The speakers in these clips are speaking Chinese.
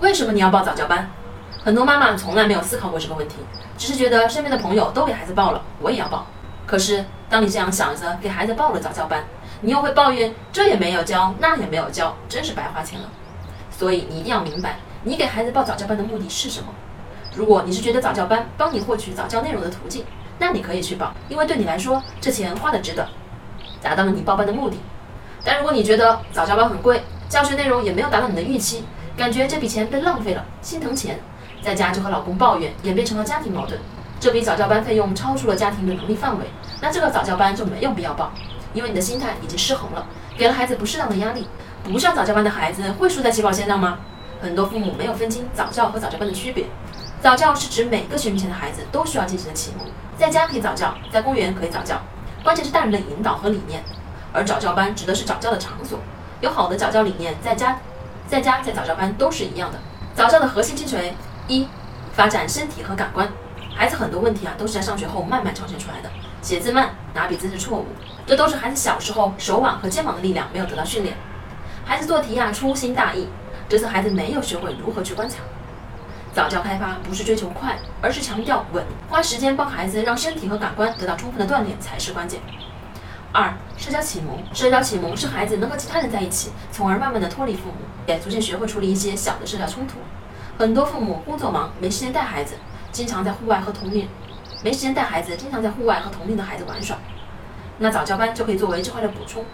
为什么你要报早教班？很多妈妈从来没有思考过这个问题，只是觉得身边的朋友都给孩子报了，我也要报。可是当你这样想着给孩子报了早教班，你又会抱怨这也没有教，那也没有教，真是白花钱了。所以你一定要明白，你给孩子报早教班的目的是什么。如果你是觉得早教班帮你获取早教内容的途径，那你可以去报，因为对你来说这钱花的值得，达到了你报班的目的。但如果你觉得早教班很贵，教学内容也没有达到你的预期，感觉这笔钱被浪费了，心疼钱，在家就和老公抱怨，演变成了家庭矛盾。这笔早教班费用超出了家庭的能力范围，那这个早教班就没有必要报，因为你的心态已经失衡了，给了孩子不适当的压力。不上早教班的孩子会输在起跑线上吗？很多父母没有分清早教和早教班的区别。早教是指每个学龄前的孩子都需要进行的启蒙，在家可以早教，在公园可以早教，关键是大人的引导和理念。而早教班指的是早教的场所。有好的早教理念，在家、在家、在早教班都是一样的。早教的核心精髓：一、发展身体和感官。孩子很多问题啊，都是在上学后慢慢呈现出来的。写字慢、拿笔姿势错误，这都是孩子小时候手腕和肩膀的力量没有得到训练。孩子做题啊粗心大意，这次孩子没有学会如何去观察。早教开发不是追求快，而是强调稳，花时间帮孩子让身体和感官得到充分的锻炼才是关键。二、社交启蒙。社交启蒙是孩子能和其他人在一起，从而慢慢的脱离父母，也逐渐学会处理一些小的社交冲突。很多父母工作忙，没时间带孩子，经常在户外和同龄，没时间带孩子，经常在户外和同龄的孩子玩耍。那早教班就可以作为这块的补充。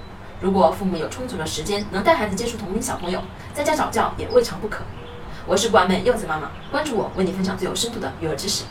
如果父母有充足的时间，能带孩子接触同龄小朋友，在家早教也未尝不可。我是完美柚子妈妈，关注我，为你分享最有深度的育儿知识。